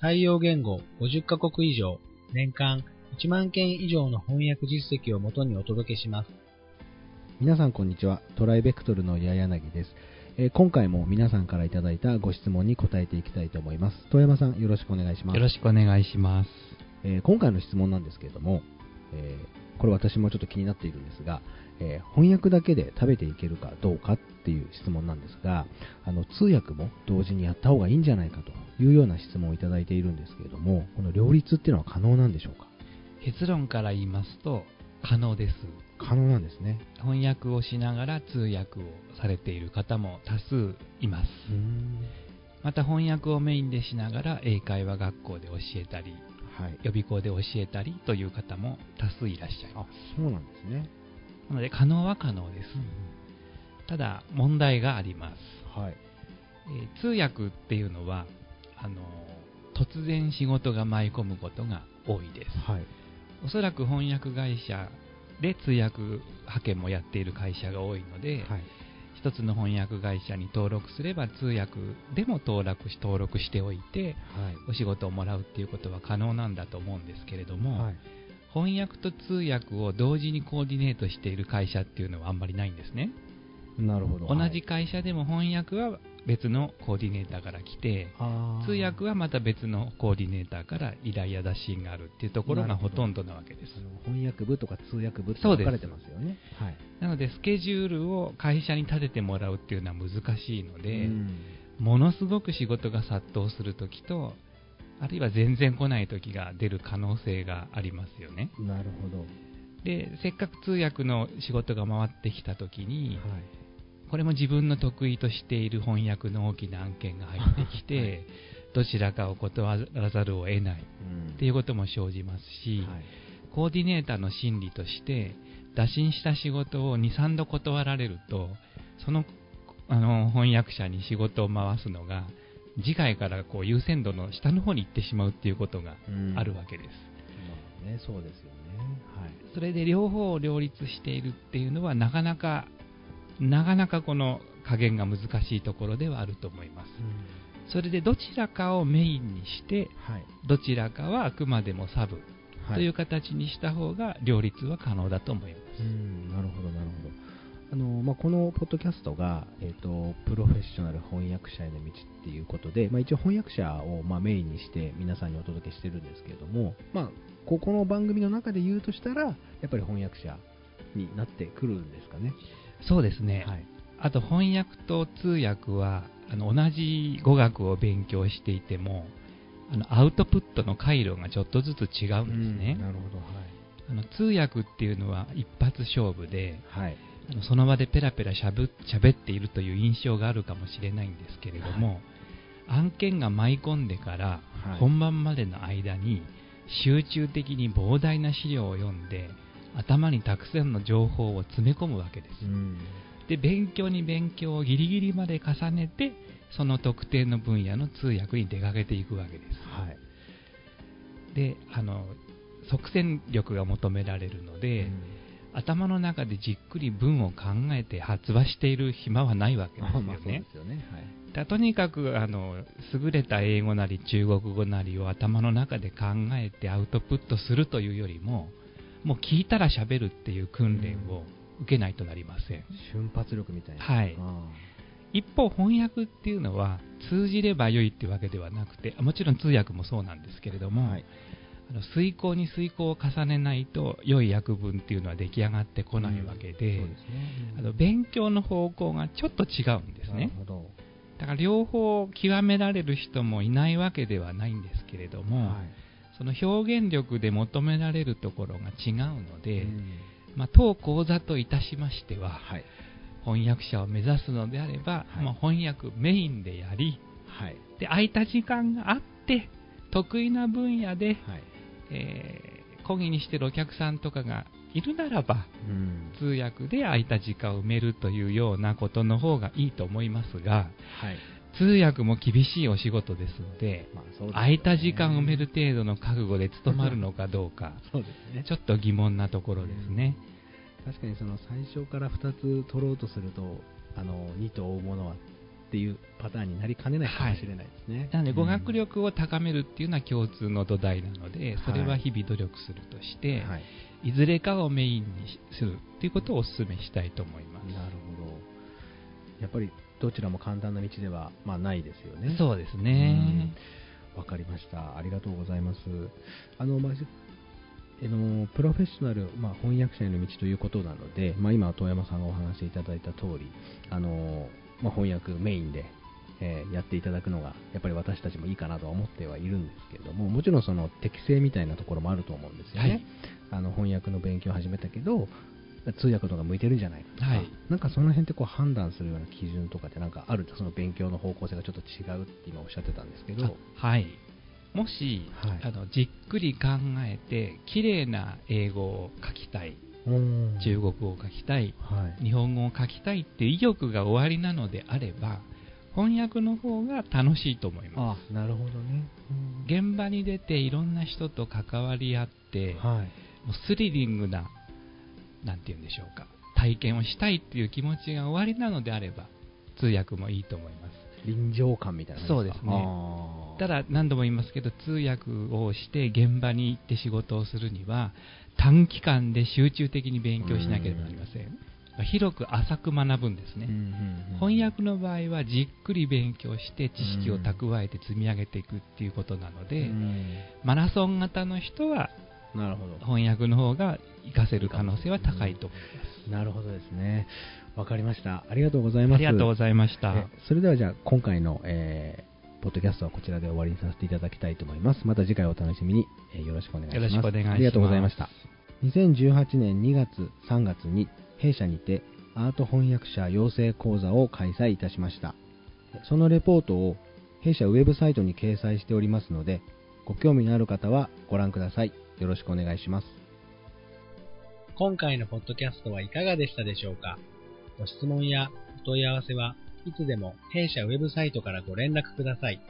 対応言語50カ国以上、年間1万件以上の翻訳実績をもとにお届けします。皆さんこんにちは。トライベクトルの矢柳です。えー今回も皆さんからいただいたご質問に答えていきたいと思います。遠山さんよろしくお願いします。よろしくお願いします。えー今回の質問なんですけれども、えーこれ私もちょっと気になっているんですが、えー翻訳だけで食べていけるかどうかっていう質問なんですが、あの通訳も同時にやった方がいいんじゃないかというような質問をいただいているんですけれども、この両立っていうのは可能なんでしょうか？結論から言いますと、可能です。可能なんですね。翻訳をしながら通訳をされている方も多数います。また翻訳をメインでしながら英会話学校で教えたり、はい。予備校で教えたりという方も多数いらっしゃいまあ、そうなんですね。す。なので可能は可能です。ただ問題があります。はい。えー通訳っていうのは、あの突然仕事が舞い込むことが多いです。はい。おそらく翻訳会社で通訳派遣もやっている会社が多いので、はい。一つの翻訳会社に登録すれば通訳でも登録し登録しておいてはい。お仕事をもらうっていうことは可能なんだと思うんですけれども、はい。翻訳と通訳を同時にコーディネートしている会社っていうのはあんまりないんですね、なるほど。同じ会社でも翻訳は別のコーディネーターから来てはい、通訳はまた別のコーディネーターから依頼や打診があるっていうところがほとんどなわけです翻訳部とか通訳部って分かれてますよね。はい。なのでスケジュールを会社に立ててもらうっていうのは難しいので、うんものすごく仕事が殺到するときと、あるいは全然来ないときが出る可能性がありますよね。なるほど。で、せっかく通訳の仕事が回ってきたときに、はい。これも自分の得意としている翻訳の大きな案件が入ってきて、はいどちらかを断らざるを得ないうんっていうことも生じますし、はい。コーディネーターの心理として、打診した仕事を2、3度断られると、そのあの翻訳者に仕事を回すのが、次回からこう優先度の下の方に行ってしまうっていうことがうんあるわけです。まあね、そうですよね。はい。それで両方を両立しているっていうのは、なかなか、なかなかこの加減が難しいところではあると思います。それでどちらかをメインにして、はい。どちらかはあくまでもサブはい。という形にした方が両立は可能だと思います。うん、なるほど、なるほど。あのまあ、このポッドキャストが、えーと、プロフェッショナル翻訳者への道っていうことで、まあ、一応翻訳者を、まあ、メインにして皆さんにお届けしてるんですけれども、まあ、ここの番組の中で言うとしたら、やっぱり翻訳者になってくるんですかね。そうですね。はい。あと翻訳と通訳はあの同じ語学を勉強していてもあのアウトプットの回路がちょっとずつ違うんですね、なるほど、はい。あの通訳っていうのは一発勝負ではい。あのその場でペラペラしゃぶ喋っているという印象があるかもしれないんですけれども、案件が舞い込んでからはい本番までの間に集中的に膨大な資料を読んで頭にたくさんの情報を詰め込むわけです、うん。で勉強に勉強をギリギリまで重ねてその特定の分野の通訳に出かけていくわけですはい。であの即戦力が求められるので、頭の中でじっくり文を考えて発話している暇はないわけですよね すよね。はい。だとにかくあの優れた英語なり中国語なりを頭の中で考えてアウトプットするというよりももう聞いたら喋るっていう訓練を受けないとなりません、瞬発力みたいな。はいあ一方翻訳っていうのは通じれば良いってわけではなくてもちろん通訳もそうなんですけれども、ーはい。あの遂行に遂行を重ねないと良い訳文っていうのは出来上がってこないわけで、そうね。あの勉強の方向がちょっと違うんですねなるほど。だから両方極められる人もいないわけではないんですけれども、はい。その表現力で求められるところが違うので、うんまあ、当講座といたしましてははい。翻訳者を目指すのであれば、はいまあ、翻訳メインでやりはい。で空いた時間があって得意な分野で、はい。えー講義にしてるお客さんとかがいるならば、うん。通訳で空いた時間を埋めるというようなことの方がいいと思いますが、はい。通訳も厳しいお仕事ですので、まあでね空いた時間を埋める程度の覚悟で務まるのかどうか、そうですね。ちょっと疑問なところですね。確かにその最初から2つ取ろうとすると、あの、2と追うものはっていうパターンになりかねないかもしれないですね。なので、語学うん力を高めるっていうのは共通の土台なので、それは日々努力するとして、はい。いずれかをメインにするっていうことをお勧めしたいと思います。なるほど。やっぱりどちらも簡単な道では、まあ、ないですよね。そうですね。わかりました。ありがとうございます。あの、まあ、のプロフェッショナル、まあ、翻訳者への道ということなので、まあ、今、遠山さんがお話しいただいた通り、あのまあ、翻訳メインで、えーやっていただくのが、やっぱり私たちもいいかなとは思ってはいるんですけれども、もちろんその適性みたいなところもあると思うんですよね。はいあの翻訳の勉強を始めたけど、通訳とか向いてるんじゃないかとか、はい。なんかその辺ってこう判断するような基準とかってなんかあるその勉強の方向性がちょっと違うって今おっしゃってたんですけど、あはい。もし、はい。あのじっくり考えて、綺麗な英語を書きたい、うん。中国語を書きたい、はい、日本語を書きたいって意欲が終わりなのであれば、翻訳の方が楽しいと思いまあなるほどね、す。現場に出ていろんな人と関わり合って、はい。もうスリリングな、なんて言うんでしょうか、体験をしたいっていう気持ちが終わりなのであれば、通訳もいいと思います。臨場感みたいなそうですね。ただ、何度も言いますけど、通訳をして現場に行って仕事をするには、短期間で集中的に勉強しなければなりません。広く浅く学ぶんですね。うんうんうん。翻訳の場合はじっくり勉強して知識を蓄えて積み上げていくっていうことなので、うん。マラソン型の人はなるほど。翻訳の方が活かせる可能性は高いと思いまなるほどですね。わかりました。ありがとうございす。ます。ありがとうございました。えそれではじゃあ今回の、えーポッドキャストはこちらで終わりにさせていただきたいと思います。また次回お楽しみに、えーよろしくお願いします。よろしくお願いします。ありがとうございました。2018年2月3月に弊社にてアート翻訳者養成講座を開催いたしました。そのレポートを弊社ウェブサイトに掲載しておりますのでご興味のある方はご覧ください。よろしくお願いします。今回のポッドキャストはいかがでしたでしょうか？ご質問やお問い合わせはいつでも弊社ウェブサイトからご連絡ください。